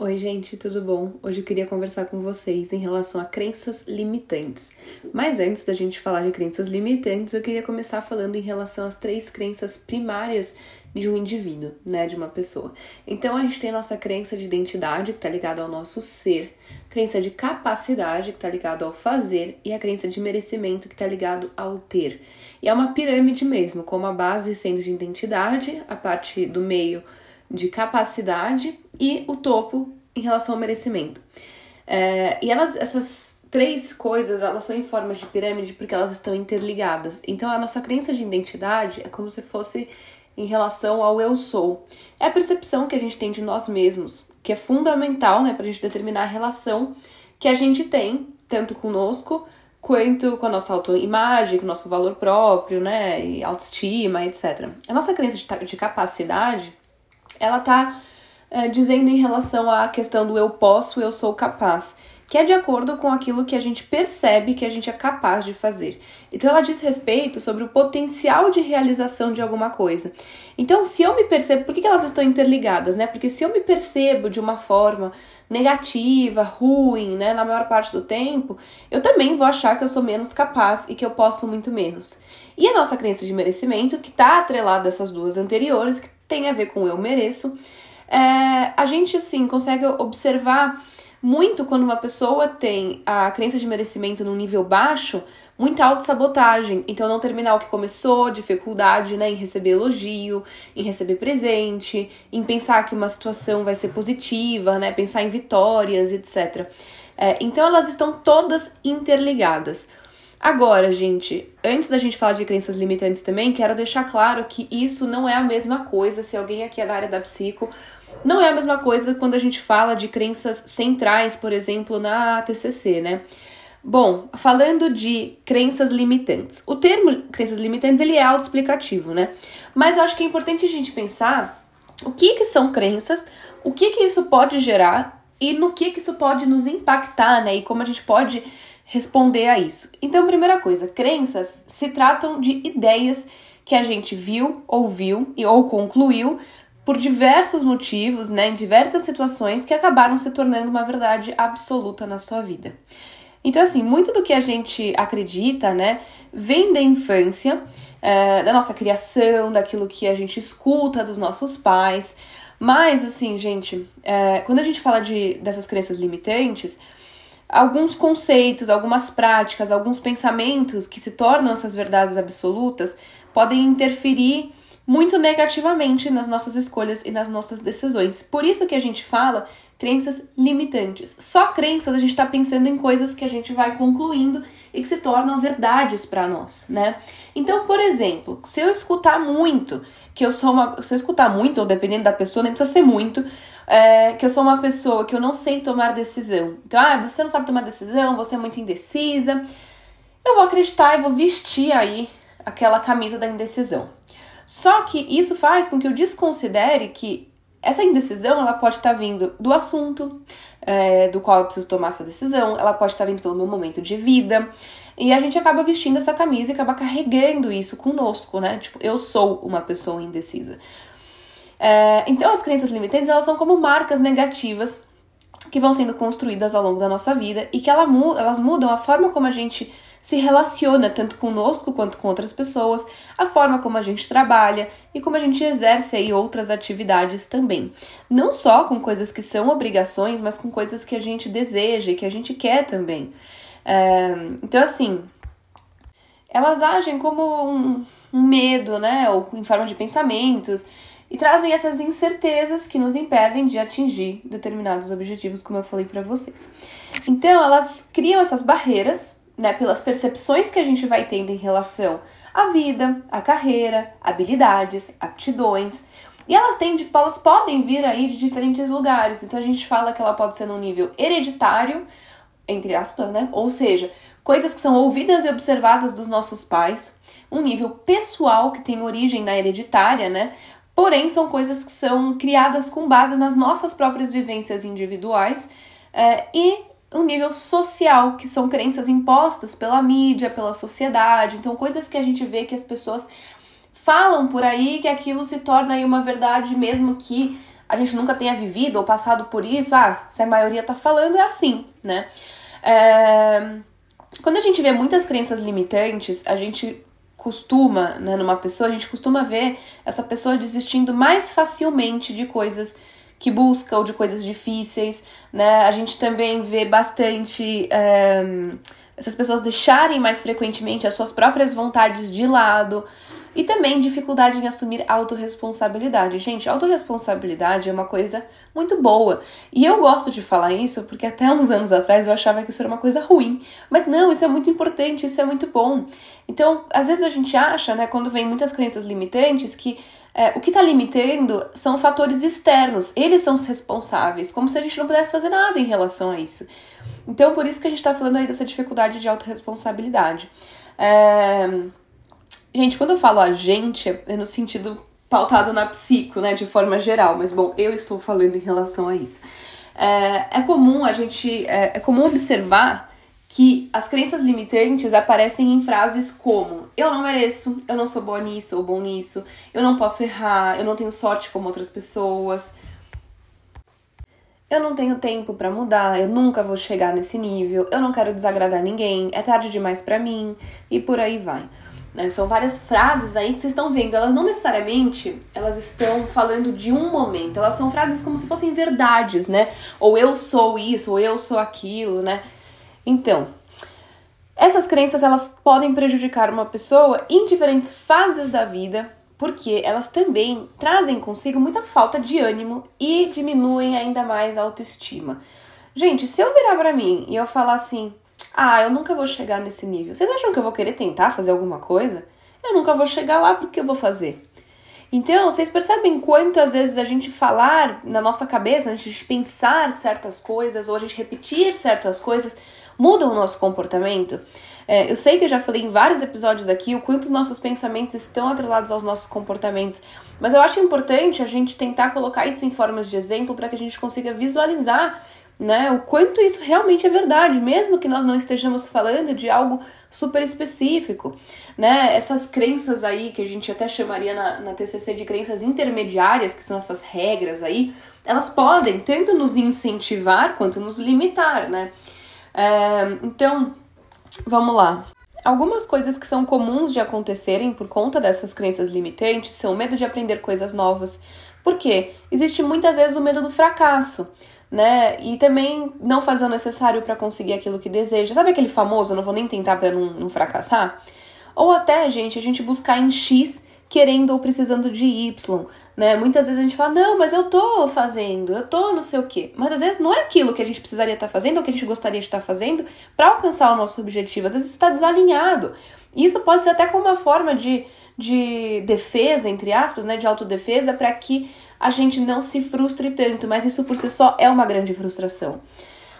Oi, gente, tudo bom? Hoje eu queria conversar com vocês em relação a crenças limitantes. Mas antes da gente falar de crenças limitantes, eu queria começar falando em relação às três crenças primárias de um indivíduo, né, de uma pessoa. Então a gente tem a nossa crença de identidade, que está ligada ao nosso ser, crença de capacidade, que está ligado ao fazer, e a crença de merecimento, que está ligado ao ter. E é uma pirâmide mesmo, com a base sendo de identidade, a parte do meio de capacidade e o topo em relação ao merecimento. É, e elas, essas três coisas, elas são em formas de pirâmide porque elas estão interligadas. Então a nossa crença de identidade é como se fosse em relação ao eu sou. É a percepção que a gente tem de nós mesmos, que é fundamental né, para a gente determinar a relação que a gente tem, tanto conosco quanto com a nossa autoimagem, com o nosso valor próprio, né, e autoestima, etc. A nossa crença de, de capacidade ela está é, dizendo em relação à questão do eu posso, eu sou capaz, que é de acordo com aquilo que a gente percebe que a gente é capaz de fazer. Então ela diz respeito sobre o potencial de realização de alguma coisa. Então, se eu me percebo, por que, elas estão interligadas, né? Porque se eu me percebo de uma forma negativa, ruim, né, na maior parte do tempo, eu também vou achar que eu sou menos capaz e que eu posso muito menos. E a nossa crença de merecimento, que está atrelada a essas duas anteriores, que tem a ver com eu mereço, é, a gente assim consegue observar muito quando uma pessoa tem a crença de merecimento num nível baixo, muita autossabotagem. Então, não terminar o que começou, dificuldade né, em receber elogio, em receber presente, em pensar que uma situação vai ser positiva, né, pensar em vitórias, etc. É, então, elas estão todas interligadas. Agora, gente, antes da gente falar de crenças limitantes também, quero deixar claro que isso não é a mesma coisa. Se alguém aqui é da área da psico, não é a mesma coisa quando a gente fala de crenças centrais, por exemplo, na TCC, né? Bom, falando de crenças limitantes. O termo crenças limitantes, ele é autoexplicativo, né? Mas eu acho que é importante a gente pensar o que que são crenças, o que que isso pode gerar e no que que isso pode nos impactar, né? E como a gente pode responder a isso. Então, primeira coisa, crenças se tratam de ideias que a gente viu, ouviu e ou concluiu por diversos motivos, né, em diversas situações que acabaram se tornando uma verdade absoluta na sua vida. Então, assim, muito do que a gente acredita, né, vem da infância, é, da nossa criação, daquilo que a gente escuta dos nossos pais. Mas, assim, gente, é, quando a gente fala de, dessas crenças limitantes, alguns conceitos, algumas práticas, alguns pensamentos que se tornam essas verdades absolutas podem interferir muito negativamente nas nossas escolhas e nas nossas decisões. Por isso que a gente fala crenças limitantes. Só crenças a gente está pensando em coisas que a gente vai concluindo e que se tornam verdades para nós, né? Então, por exemplo, se eu escutar muito que eu sou uma. Se eu escutar muito, ou dependendo da pessoa, nem precisa ser muito, é, que eu sou uma pessoa que eu não sei tomar decisão. Então, ah, você não sabe tomar decisão, você é muito indecisa. Eu vou acreditar e vou vestir aí aquela camisa da indecisão. Só que isso faz com que eu desconsidere que essa indecisão ela pode estar tá vindo do assunto é, do qual eu preciso tomar essa decisão, ela pode estar tá vindo pelo meu momento de vida. E a gente acaba vestindo essa camisa e acaba carregando isso conosco, né? Tipo, eu sou uma pessoa indecisa. É, então, as crenças limitantes elas são como marcas negativas que vão sendo construídas ao longo da nossa vida e que ela, elas mudam a forma como a gente se relaciona tanto conosco quanto com outras pessoas, a forma como a gente trabalha e como a gente exerce aí outras atividades também. Não só com coisas que são obrigações, mas com coisas que a gente deseja e que a gente quer também. É, então, assim, elas agem como um, um medo, né? Ou em forma de pensamentos e trazem essas incertezas que nos impedem de atingir determinados objetivos, como eu falei para vocês. Então, elas criam essas barreiras né, pelas percepções que a gente vai tendo em relação à vida, à carreira, habilidades, aptidões. E elas têm, elas podem vir aí de diferentes lugares. Então a gente fala que ela pode ser num nível hereditário, entre aspas, né? Ou seja, coisas que são ouvidas e observadas dos nossos pais, um nível pessoal que tem origem na hereditária, né? Porém, são coisas que são criadas com base nas nossas próprias vivências individuais é, e um nível social, que são crenças impostas pela mídia, pela sociedade. Então, coisas que a gente vê que as pessoas falam por aí que aquilo se torna aí uma verdade, mesmo que a gente nunca tenha vivido ou passado por isso, ah, se a maioria tá falando, é assim, né? É... Quando a gente vê muitas crenças limitantes, a gente costuma, né, numa pessoa, a gente costuma ver essa pessoa desistindo mais facilmente de coisas que busca ou de coisas difíceis, né? A gente também vê bastante é, essas pessoas deixarem mais frequentemente as suas próprias vontades de lado e também dificuldade em assumir autorresponsabilidade. Gente, autorresponsabilidade é uma coisa muito boa. E eu gosto de falar isso porque até uns anos atrás eu achava que isso era uma coisa ruim. Mas não, isso é muito importante, isso é muito bom. Então, às vezes a gente acha, né, quando vem muitas crenças limitantes, que é, o que está limitando são fatores externos, eles são os responsáveis, como se a gente não pudesse fazer nada em relação a isso. Então, por isso que a gente está falando aí dessa dificuldade de autorresponsabilidade. É... Gente, quando eu falo a gente, é no sentido pautado na psico, né, de forma geral, mas bom, eu estou falando em relação a isso. É, é comum a gente, é, é comum observar que as crenças limitantes aparecem em frases como eu não mereço, eu não sou boa nisso ou bom nisso, eu não posso errar, eu não tenho sorte como outras pessoas. Eu não tenho tempo para mudar, eu nunca vou chegar nesse nível, eu não quero desagradar ninguém, é tarde demais para mim e por aí vai. Né? São várias frases aí que vocês estão vendo, elas não necessariamente elas estão falando de um momento, elas são frases como se fossem verdades, né? Ou eu sou isso, ou eu sou aquilo, né? Então, essas crenças elas podem prejudicar uma pessoa em diferentes fases da vida, porque elas também trazem consigo muita falta de ânimo e diminuem ainda mais a autoestima. Gente, se eu virar para mim e eu falar assim: "Ah, eu nunca vou chegar nesse nível". Vocês acham que eu vou querer tentar fazer alguma coisa? Eu nunca vou chegar lá porque eu vou fazer. Então, vocês percebem quanto às vezes a gente falar na nossa cabeça, a gente pensar certas coisas ou a gente repetir certas coisas mudam o nosso comportamento. É, eu sei que eu já falei em vários episódios aqui o quanto os nossos pensamentos estão atrelados aos nossos comportamentos, mas eu acho importante a gente tentar colocar isso em formas de exemplo para que a gente consiga visualizar né, o quanto isso realmente é verdade, mesmo que nós não estejamos falando de algo super específico, né? Essas crenças aí que a gente até chamaria na, na TCC de crenças intermediárias, que são essas regras aí, elas podem tanto nos incentivar quanto nos limitar, né? Então, vamos lá. Algumas coisas que são comuns de acontecerem por conta dessas crenças limitantes são o medo de aprender coisas novas. Por quê? Existe muitas vezes o medo do fracasso, né? E também não fazer o necessário para conseguir aquilo que deseja. Sabe aquele famoso, não vou nem tentar para não, não fracassar? Ou até, gente, a gente buscar em X querendo ou precisando de Y né? Muitas vezes a gente fala, não, mas eu tô fazendo, eu tô não sei o quê. Mas às vezes não é aquilo que a gente precisaria estar fazendo ou que a gente gostaria de estar fazendo para alcançar o nosso objetivo. Às vezes está desalinhado. E isso pode ser até como uma forma de, de defesa, entre aspas, né? De autodefesa, para que a gente não se frustre tanto. Mas isso por si só é uma grande frustração.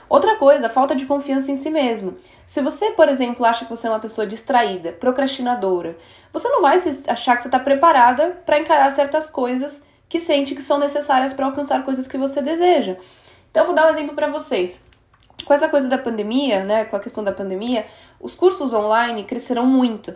Outra coisa, falta de confiança em si mesmo. Se você, por exemplo, acha que você é uma pessoa distraída, procrastinadora, você não vai achar que você está preparada para encarar certas coisas que sente que são necessárias para alcançar coisas que você deseja. Então, vou dar um exemplo para vocês. Com essa coisa da pandemia, né, com a questão da pandemia, os cursos online cresceram muito.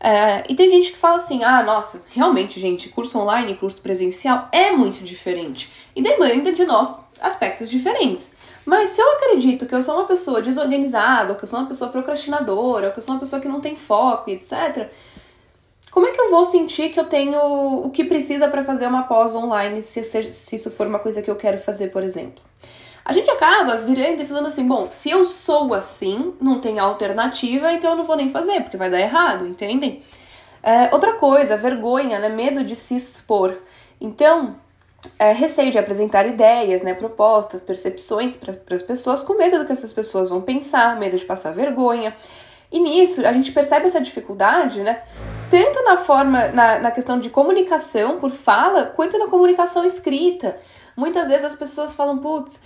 É, e tem gente que fala assim: ah, nossa, realmente, gente, curso online e curso presencial é muito diferente e demanda de nós aspectos diferentes. Mas se eu acredito que eu sou uma pessoa desorganizada, ou que eu sou uma pessoa procrastinadora, ou que eu sou uma pessoa que não tem foco, etc., como é que eu vou sentir que eu tenho o que precisa para fazer uma pós online, se, se isso for uma coisa que eu quero fazer, por exemplo? A gente acaba virando e falando assim: bom, se eu sou assim, não tem alternativa, então eu não vou nem fazer, porque vai dar errado, entendem? É, outra coisa, vergonha, né? Medo de se expor. Então, é, receio de apresentar ideias, né, propostas, percepções para as pessoas, com medo do que essas pessoas vão pensar, medo de passar vergonha. E nisso a gente percebe essa dificuldade, né? Tanto na forma, na, na questão de comunicação por fala, quanto na comunicação escrita. Muitas vezes as pessoas falam, putz,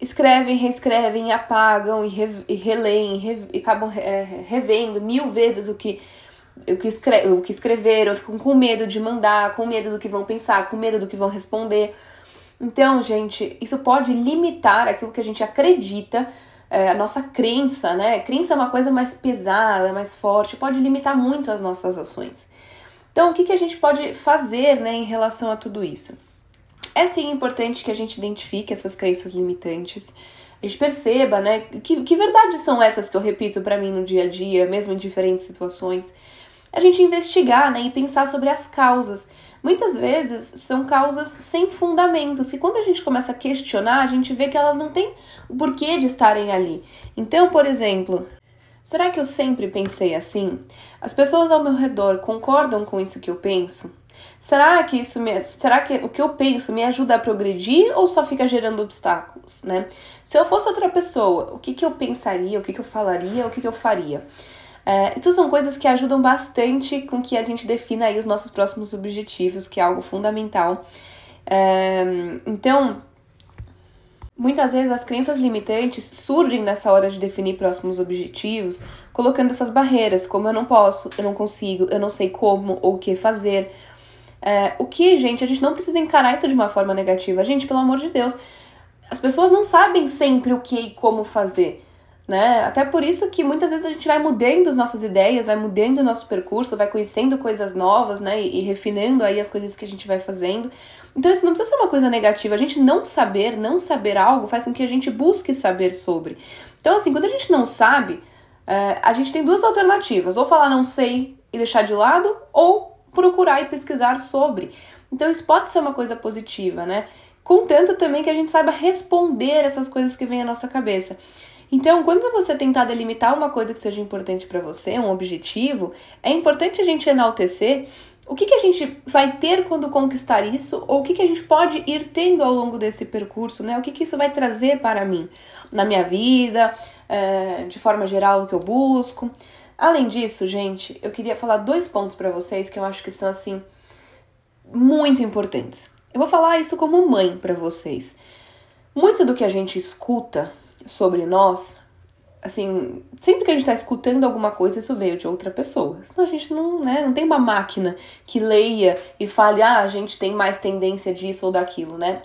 escrevem, reescrevem, apagam e, re, e releem, re, e acabam é, revendo mil vezes o que o que, escre o que escreveram, ficam com medo de mandar, com medo do que vão pensar, com medo do que vão responder. Então, gente, isso pode limitar aquilo que a gente acredita, é, a nossa crença, né? Crença é uma coisa mais pesada, mais forte, pode limitar muito as nossas ações. Então, o que, que a gente pode fazer né, em relação a tudo isso? É sim importante que a gente identifique essas crenças limitantes, a gente perceba, né, que, que verdades são essas que eu repito para mim no dia a dia, mesmo em diferentes situações. A gente investigar, né, e pensar sobre as causas. Muitas vezes são causas sem fundamentos, que quando a gente começa a questionar, a gente vê que elas não têm o porquê de estarem ali. Então, por exemplo, será que eu sempre pensei assim? As pessoas ao meu redor concordam com isso que eu penso? Será que isso me, será que o que eu penso me ajuda a progredir ou só fica gerando obstáculos, né? Se eu fosse outra pessoa, o que, que eu pensaria, o que, que eu falaria, o que, que eu faria? É, isso são coisas que ajudam bastante com que a gente defina aí os nossos próximos objetivos, que é algo fundamental. É, então, muitas vezes as crenças limitantes surgem nessa hora de definir próximos objetivos, colocando essas barreiras, como eu não posso, eu não consigo, eu não sei como ou o que fazer. É, o que, gente, a gente não precisa encarar isso de uma forma negativa. Gente, pelo amor de Deus, as pessoas não sabem sempre o que e como fazer. Né? Até por isso que muitas vezes a gente vai mudando as nossas ideias, vai mudando o nosso percurso, vai conhecendo coisas novas, né? E, e refinando aí as coisas que a gente vai fazendo. Então isso não precisa ser uma coisa negativa. A gente não saber, não saber algo faz com que a gente busque saber sobre. Então, assim, quando a gente não sabe, é, a gente tem duas alternativas: ou falar não sei e deixar de lado, ou procurar e pesquisar sobre. Então isso pode ser uma coisa positiva, né? Contanto também que a gente saiba responder essas coisas que vêm à nossa cabeça. Então, quando você tentar delimitar uma coisa que seja importante para você, um objetivo, é importante a gente enaltecer o que, que a gente vai ter quando conquistar isso, ou o que, que a gente pode ir tendo ao longo desse percurso, né? O que, que isso vai trazer para mim, na minha vida, é, de forma geral, o que eu busco. Além disso, gente, eu queria falar dois pontos para vocês que eu acho que são assim muito importantes. Eu vou falar isso como mãe para vocês. Muito do que a gente escuta sobre nós, assim, sempre que a gente está escutando alguma coisa, isso veio de outra pessoa. Senão a gente não, né, não tem uma máquina que leia e fale, ah, a gente tem mais tendência disso ou daquilo, né?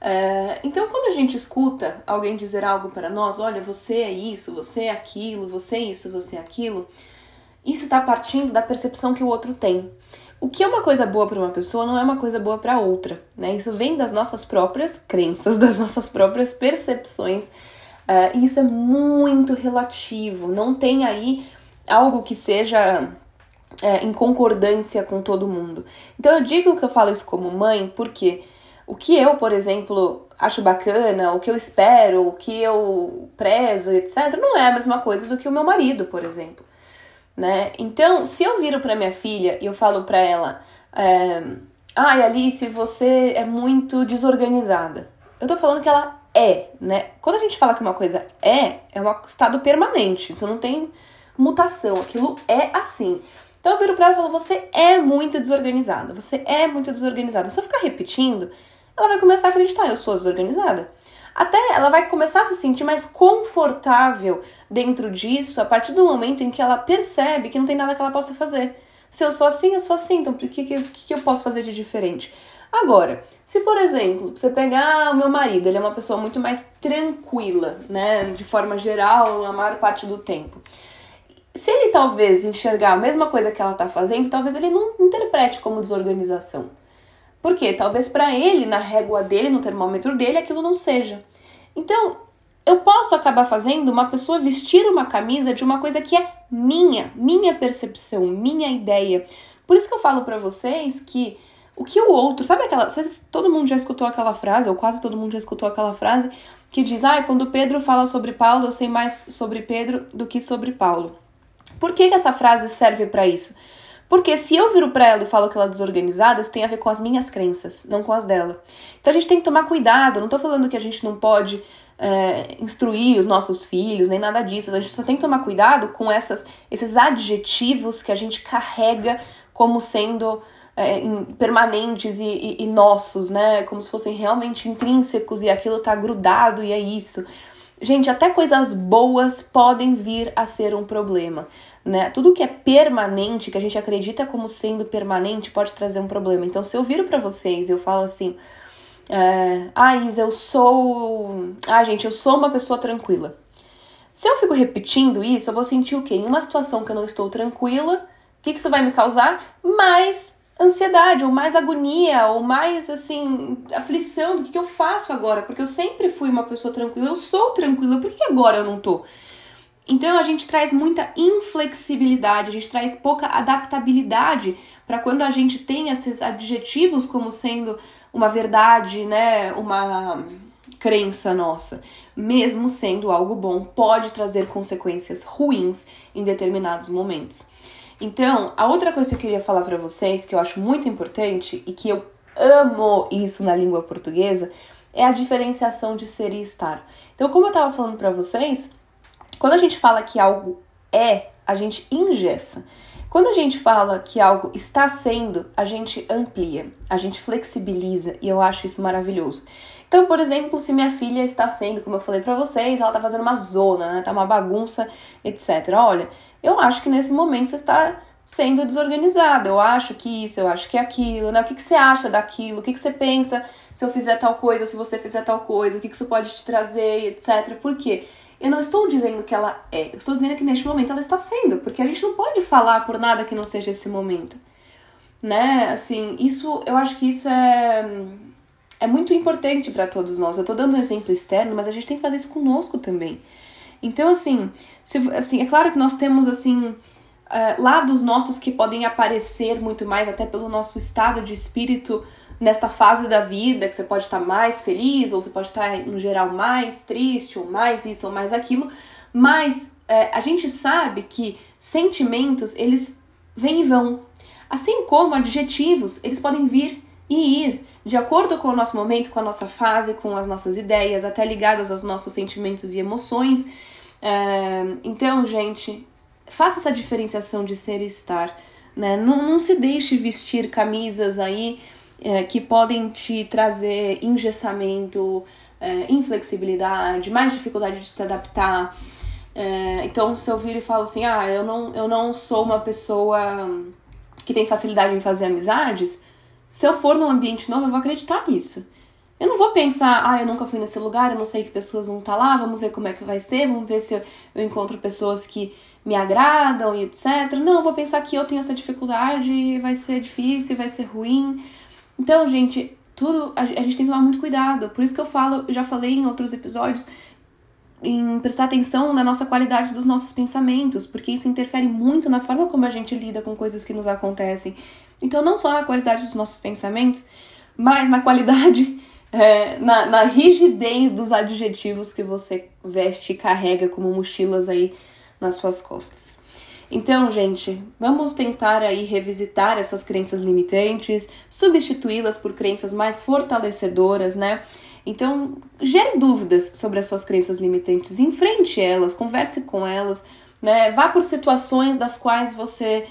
É, então, quando a gente escuta alguém dizer algo para nós, olha, você é isso, você é aquilo, você é isso, você é aquilo, isso está partindo da percepção que o outro tem. O que é uma coisa boa para uma pessoa não é uma coisa boa para outra, né? Isso vem das nossas próprias crenças, das nossas próprias percepções, uh, isso é muito relativo. Não tem aí algo que seja é, em concordância com todo mundo. Então eu digo que eu falo isso como mãe porque o que eu, por exemplo, acho bacana, o que eu espero, o que eu prezo, etc., não é a mesma coisa do que o meu marido, por exemplo. Né? Então, se eu viro para minha filha e eu falo para ela, é, ai, Alice, você é muito desorganizada. Eu tô falando que ela é, né? Quando a gente fala que uma coisa é, é um estado permanente, então não tem mutação, aquilo é assim. Então eu viro pra ela e falo, você é muito desorganizada, você é muito desorganizada. Se eu ficar repetindo, ela vai começar a acreditar, eu sou desorganizada. Até ela vai começar a se sentir mais confortável dentro disso a partir do momento em que ela percebe que não tem nada que ela possa fazer. Se eu sou assim, eu sou assim, então o que, que, que eu posso fazer de diferente? Agora, se por exemplo, você pegar o meu marido, ele é uma pessoa muito mais tranquila, né, de forma geral, a maior parte do tempo. Se ele talvez enxergar a mesma coisa que ela tá fazendo, talvez ele não interprete como desorganização. Porque talvez para ele, na régua dele, no termômetro dele, aquilo não seja. Então, eu posso acabar fazendo uma pessoa vestir uma camisa de uma coisa que é minha, minha percepção, minha ideia. Por isso que eu falo para vocês que o que o outro, sabe aquela, sabe, todo mundo já escutou aquela frase, ou quase todo mundo já escutou aquela frase que diz: "Ah, quando Pedro fala sobre Paulo, eu sei mais sobre Pedro do que sobre Paulo". Por que, que essa frase serve para isso? Porque se eu viro pra ela e falo que ela é desorganizada, isso tem a ver com as minhas crenças, não com as dela. Então a gente tem que tomar cuidado. Não tô falando que a gente não pode é, instruir os nossos filhos, nem nada disso. A gente só tem que tomar cuidado com essas, esses adjetivos que a gente carrega como sendo é, permanentes e, e, e, nossos, né? Como se fossem realmente intrínsecos e aquilo tá grudado e é isso. Gente, até coisas boas podem vir a ser um problema né? Tudo que é permanente, que a gente acredita como sendo permanente, pode trazer um problema. Então, se eu viro para vocês e eu falo assim, é, ah, Isa, eu sou. Ah, gente, eu sou uma pessoa tranquila. Se eu fico repetindo isso, eu vou sentir o quê? Em uma situação que eu não estou tranquila, o que, que isso vai me causar? Mais ansiedade, ou mais agonia, ou mais assim, aflição do que, que eu faço agora, porque eu sempre fui uma pessoa tranquila, eu sou tranquila, por que agora eu não tô? Então a gente traz muita inflexibilidade, a gente traz pouca adaptabilidade para quando a gente tem esses adjetivos como sendo uma verdade, né, uma crença nossa, mesmo sendo algo bom, pode trazer consequências ruins em determinados momentos. Então, a outra coisa que eu queria falar para vocês, que eu acho muito importante e que eu amo isso na língua portuguesa, é a diferenciação de ser e estar. Então, como eu estava falando para vocês, quando a gente fala que algo é, a gente ingessa. Quando a gente fala que algo está sendo, a gente amplia, a gente flexibiliza e eu acho isso maravilhoso. Então, por exemplo, se minha filha está sendo, como eu falei para vocês, ela está fazendo uma zona, né? Tá uma bagunça, etc. Olha, eu acho que nesse momento você está sendo desorganizada. Eu acho que isso, eu acho que é aquilo, né? O que, que você acha daquilo? O que, que você pensa se eu fizer tal coisa ou se você fizer tal coisa? O que, que isso pode te trazer, etc. Por quê? Eu não estou dizendo que ela é, eu estou dizendo que neste momento ela está sendo, porque a gente não pode falar por nada que não seja esse momento. Né? Assim, isso, eu acho que isso é é muito importante para todos nós. Eu estou dando um exemplo externo, mas a gente tem que fazer isso conosco também. Então, assim, se, assim é claro que nós temos assim uh, lados nossos que podem aparecer muito mais, até pelo nosso estado de espírito nesta fase da vida, que você pode estar mais feliz, ou você pode estar, no geral, mais triste, ou mais isso, ou mais aquilo, mas é, a gente sabe que sentimentos, eles vêm e vão. Assim como adjetivos, eles podem vir e ir de acordo com o nosso momento, com a nossa fase, com as nossas ideias, até ligadas aos nossos sentimentos e emoções. É, então, gente, faça essa diferenciação de ser e estar. Né? Não, não se deixe vestir camisas aí é, que podem te trazer engessamento, é, inflexibilidade, mais dificuldade de se adaptar. Então, se eu vir e falo assim, ah, eu não, eu não sou uma pessoa que tem facilidade em fazer amizades, se eu for num ambiente novo, eu vou acreditar nisso. Eu não vou pensar, ah, eu nunca fui nesse lugar, eu não sei que pessoas vão estar lá, vamos ver como é que vai ser, vamos ver se eu, eu encontro pessoas que me agradam e etc. Não, eu vou pensar que eu tenho essa dificuldade, vai ser difícil, vai ser ruim. Então, gente, tudo a, gente tem que tomar muito cuidado. Por isso que eu falo, já falei em outros episódios, em prestar atenção na nossa qualidade dos nossos pensamentos, porque isso interfere muito na forma como a gente lida com coisas que nos acontecem. Então, não só na qualidade dos nossos pensamentos, mas na qualidade, é, na, na rigidez dos adjetivos que você veste e carrega como mochilas aí nas suas costas. Então, gente, vamos tentar aí revisitar essas crenças limitantes, substituí-las por crenças mais fortalecedoras, né? Então, gere dúvidas sobre as suas crenças limitantes, enfrente elas, converse com elas, né? Vá por situações das quais você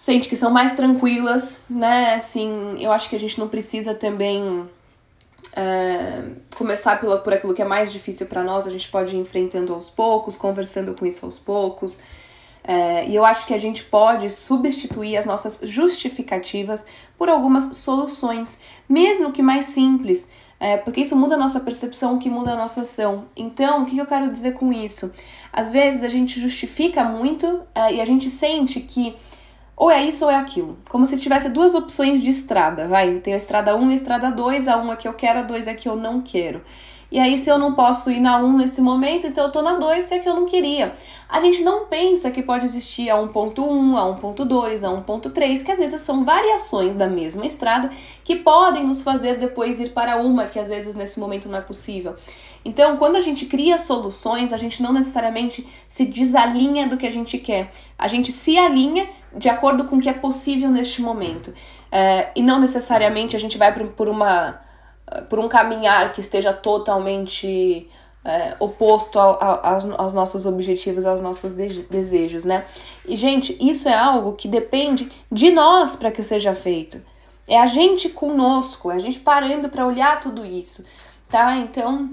sente que são mais tranquilas, né? Assim, eu acho que a gente não precisa também é, começar pela, por aquilo que é mais difícil para nós, a gente pode ir enfrentando aos poucos, conversando com isso aos poucos. É, e eu acho que a gente pode substituir as nossas justificativas por algumas soluções, mesmo que mais simples, é, porque isso muda a nossa percepção, que muda a nossa ação. Então, o que eu quero dizer com isso? Às vezes a gente justifica muito e a gente sente que ou é isso ou é aquilo. Como se tivesse duas opções de estrada, vai. Tem a estrada 1 e a estrada 2, a 1 é que eu quero, a 2 é que eu não quero. E aí, se eu não posso ir na 1 nesse momento, então eu tô na 2, que é que eu não queria. A gente não pensa que pode existir a 1.1, a 1.2, a 1.3, que às vezes são variações da mesma estrada que podem nos fazer depois ir para uma, que às vezes nesse momento não é possível. Então, quando a gente cria soluções, a gente não necessariamente se desalinha do que a gente quer. A gente se alinha de acordo com o que é possível neste momento. É, e não necessariamente a gente vai por uma por um caminhar que esteja totalmente é, oposto ao, ao, aos, nossos objetivos, aos nossos de desejos, né? E, gente, isso é algo que depende de nós para que seja feito. É a gente conosco, é a gente parando para olhar tudo isso, tá? Então,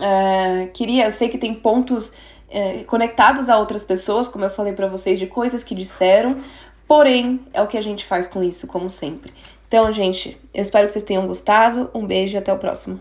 é, queria, eu sei que tem pontos é, conectados a outras pessoas, como eu falei para vocês, de coisas que disseram, porém, é o que a gente faz com isso, como sempre. Então, gente, eu espero que vocês tenham gostado. Um beijo e até o próximo.